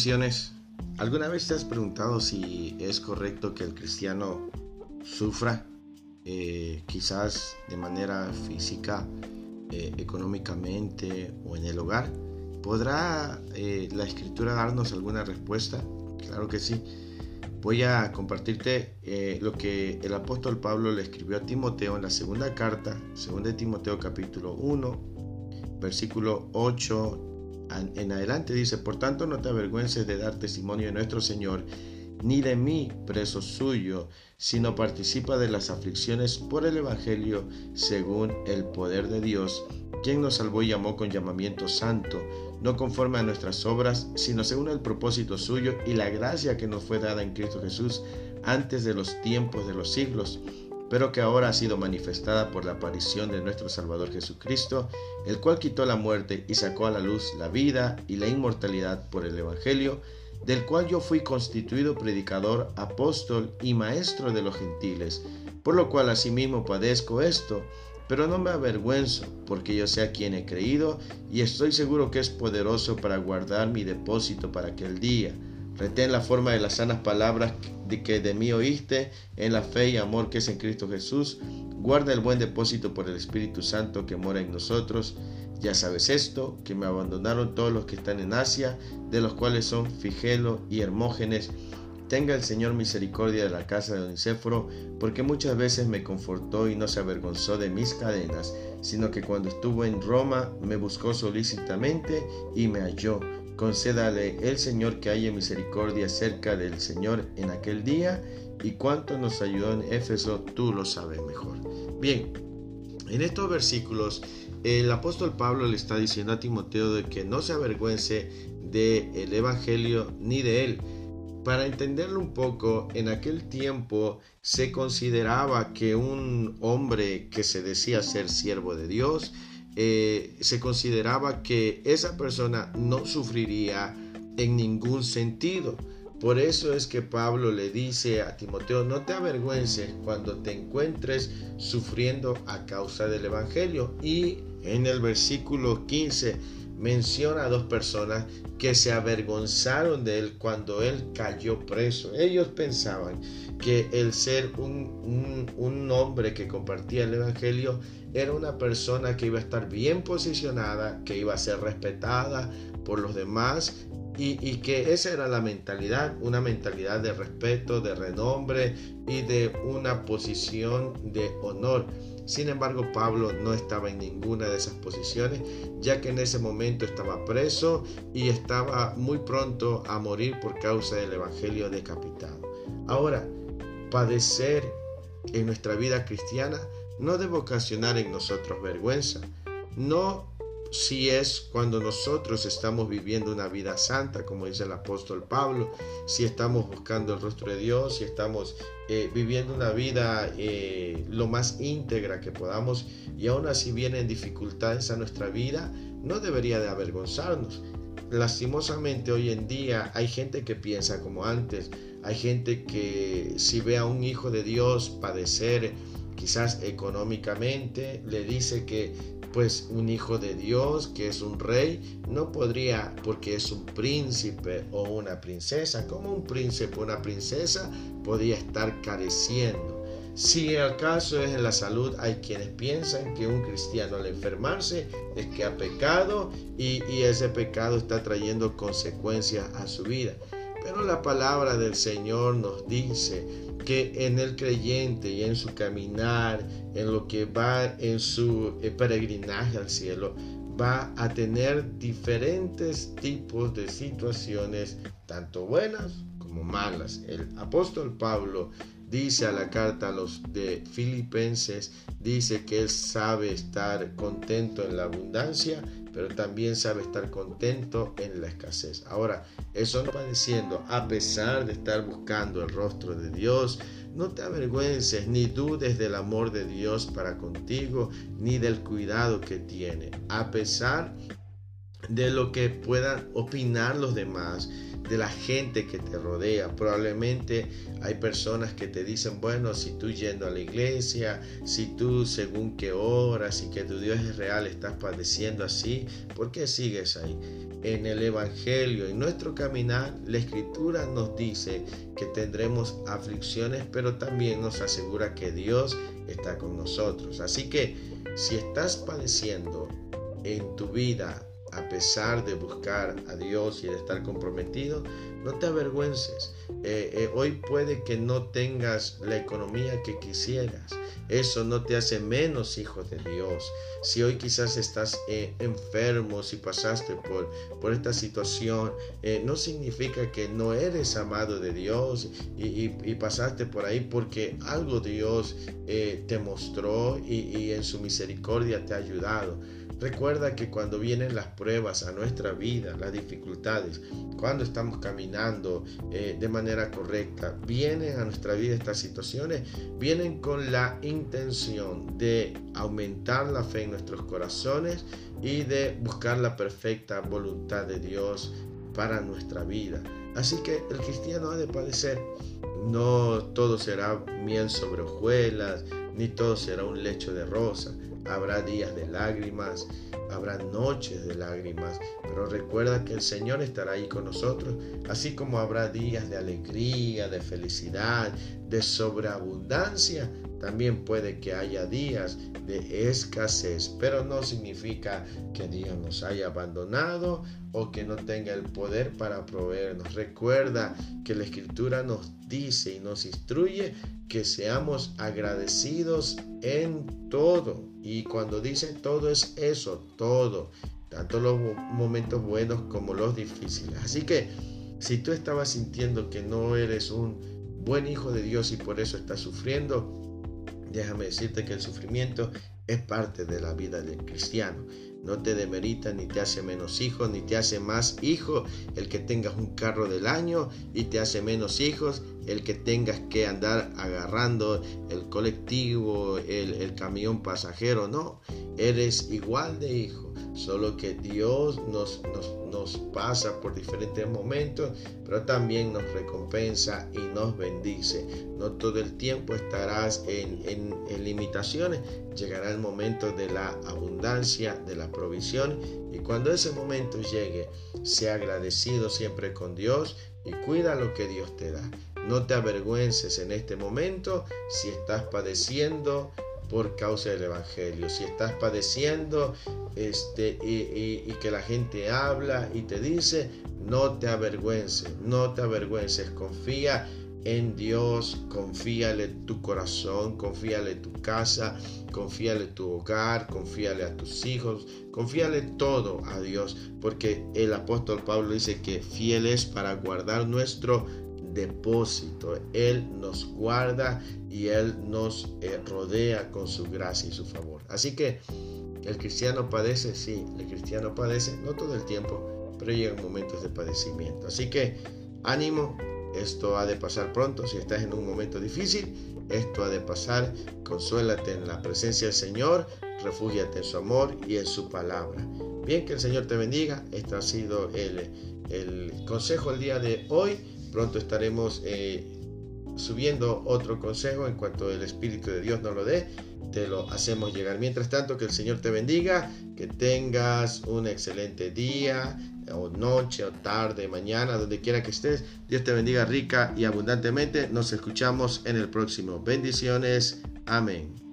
Bendiciones. ¿Alguna vez te has preguntado si es correcto que el cristiano sufra, eh, quizás de manera física, eh, económicamente o en el hogar? ¿Podrá eh, la escritura darnos alguna respuesta? Claro que sí. Voy a compartirte lo que el apóstol Pablo le escribió a Timoteo en la segunda carta, 2 Timoteo capítulo 1, versículo 8 en adelante dice, por tanto no te avergüences de dar testimonio de nuestro Señor, ni de mí, preso suyo, sino participa de las aflicciones por el Evangelio según el poder de Dios, quien nos salvó y llamó con llamamiento santo, no conforme a nuestras obras, sino según el propósito suyo y la gracia que nos fue dada en Cristo Jesús antes de los tiempos de los siglos pero que ahora ha sido manifestada por la aparición de nuestro Salvador Jesucristo, el cual quitó la muerte y sacó a la luz la vida y la inmortalidad por el Evangelio, del cual yo fui constituido predicador, apóstol y maestro de los gentiles, por lo cual asimismo padezco esto, pero no me avergüenzo, porque yo sé a quien he creído y estoy seguro que es poderoso para guardar mi depósito para aquel día. Retén la forma de las sanas palabras de que de mí oíste en la fe y amor que es en Cristo Jesús. Guarda el buen depósito por el Espíritu Santo que mora en nosotros. Ya sabes esto, que me abandonaron todos los que están en Asia, de los cuales son Figelo y Hermógenes. Tenga el Señor misericordia de la casa de Onicéforo, porque muchas veces me confortó y no se avergonzó de mis cadenas, sino que cuando estuvo en Roma me buscó solícitamente y me halló Concédale el Señor que haya misericordia cerca del Señor en aquel día y cuánto nos ayudó en Éfeso, tú lo sabes mejor. Bien, en estos versículos el apóstol Pablo le está diciendo a Timoteo de que no se avergüence del Evangelio ni de él. Para entenderlo un poco, en aquel tiempo se consideraba que un hombre que se decía ser siervo de Dios, eh, se consideraba que esa persona no sufriría en ningún sentido. Por eso es que Pablo le dice a Timoteo, no te avergüences cuando te encuentres sufriendo a causa del Evangelio. Y en el versículo 15 menciona a dos personas que se avergonzaron de él cuando él cayó preso. Ellos pensaban que el ser un, un, hombre que compartía el Evangelio era una persona que iba a estar bien posicionada, que iba a ser respetada por los demás y, que esa era la mentalidad, una mentalidad de respeto, de renombre y de una posición de honor. Sin embargo, Pablo no estaba en ninguna de esas posiciones, ya que en ese momento estaba preso y estaba muy pronto a morir por causa del Evangelio decapitado. Ahora, padecer en nuestra vida cristiana no debe ocasionar en nosotros vergüenza. No si es cuando nosotros estamos viviendo una vida santa, como dice el apóstol Pablo, si estamos buscando el rostro de Dios, si estamos eh, viviendo una vida eh, lo más íntegra que podamos y aún así vienen dificultades a nuestra vida, no debería de avergonzarnos. Lastimosamente hoy en día hay gente que piensa como antes, hay gente que si ve a un hijo de Dios padecer, quizás económicamente, le dice que pues un hijo de Dios que es un rey no podría porque es un príncipe o una princesa como un príncipe o una princesa podría estar careciendo. Si el caso es en la salud hay quienes piensan que un cristiano al enfermarse es que ha pecado y ese pecado está trayendo consecuencias a su vida pero la palabra del Señor nos dice que en el creyente y en su caminar, en lo que va en su eh, peregrinaje al cielo, va a tener diferentes tipos de situaciones, tanto buenas como malas. El apóstol Pablo dice a la carta a los de Filipenses, dice que él sabe estar contento en la abundancia, pero también sabe estar contento en la escasez. Ahora, eso no va diciendo, a pesar de estar buscando el rostro de Dios, no te avergüences ni dudes del amor de Dios para contigo, ni del cuidado que tiene. A pesar de lo que puedan opinar los demás, de la gente que te rodea. Probablemente hay personas que te dicen, bueno, si tú yendo a la iglesia, si tú según qué horas y que tu Dios es real estás padeciendo así, ¿por qué sigues ahí? En el Evangelio, en nuestro caminar, la Escritura nos dice que tendremos aflicciones, pero también nos asegura que Dios está con nosotros. Así que si estás padeciendo en tu vida a pesar de buscar a Dios y de estar comprometido, no te avergüences. Eh, eh, hoy puede que no tengas la economía que quisieras. Eso no te hace menos hijo de Dios. Si hoy quizás estás eh, enfermo, si pasaste por, por esta situación, no significa que no eres amado de Dios y, pasaste por ahí porque algo Dios te mostró y, y en su misericordia te ha ayudado. Recuerda que cuando vienen las pruebas a nuestra vida, las dificultades, cuando estamos caminando eh, de manera correcta, vienen a nuestra vida estas situaciones, vienen con la intención de aumentar la fe en nuestros corazones y de buscar la perfecta voluntad de Dios para nuestra vida. Así que el cristiano ha de padecer. No todo será miel sobre hojuelas, ni todo será un lecho de rosa habrá días de lágrimas, habrá noches de lágrimas, pero recuerda que el Señor estará ahí con nosotros, así como habrá días de alegría, de felicidad, de sobreabundancia, también puede que haya días de escasez, pero no significa que Dios nos haya abandonado o que no tenga el poder para proveernos. Recuerda que la Escritura nos dice y nos instruye que seamos agradecidos en todo. Y cuando dice todo es eso, todo, tanto los momentos buenos como los difíciles. Así que si tú estabas sintiendo que no eres un buen hijo de Dios y por eso estás sufriendo, déjame decirte que el sufrimiento es parte de la vida del cristiano. No te demerita ni te hace menos hijo, ni te hace más hijo el que tengas un carro del año y te hace menos hijos el que tengas que andar agarrando el colectivo, el, el camión pasajero. No, eres igual de hijo solo que Dios nos, nos, pasa por diferentes momentos, pero también nos recompensa y nos bendice. No todo el tiempo estarás en, en limitaciones, llegará el momento de la abundancia, de la provisión, y cuando ese momento llegue, sea agradecido siempre con Dios y cuida lo que Dios te da. No te avergüences en este momento si estás padeciendo por causa del Evangelio. Si estás padeciendo este, y, que la gente habla y te dice, no te avergüences, no te avergüences, confía en Dios, confíale tu corazón, confíale tu casa, confíale tu hogar, confíale a tus hijos, confíale todo a Dios, porque el apóstol Pablo dice que fiel es para guardar nuestro depósito. Él nos guarda y Él nos eh, rodea con su gracia y su favor. Así que el cristiano padece, sí, el cristiano padece, no todo el tiempo, pero llegan momentos de padecimiento. Así que ánimo, esto ha de pasar pronto. Si estás en un momento difícil, esto ha de pasar. Consuélate en la presencia del Señor, refúgiate en su amor y en su palabra. Bien, que el Señor te bendiga. Este ha sido el, el consejo el día de hoy. Pronto estaremos eh, subiendo otro consejo en cuanto el Espíritu de Dios nos lo dé. Te lo hacemos llegar. Mientras tanto, que el Señor te bendiga, que tengas un excelente día, o noche, o tarde, mañana, donde quiera que estés. Dios te bendiga rica y abundantemente. Nos escuchamos en el próximo. Bendiciones. Amén.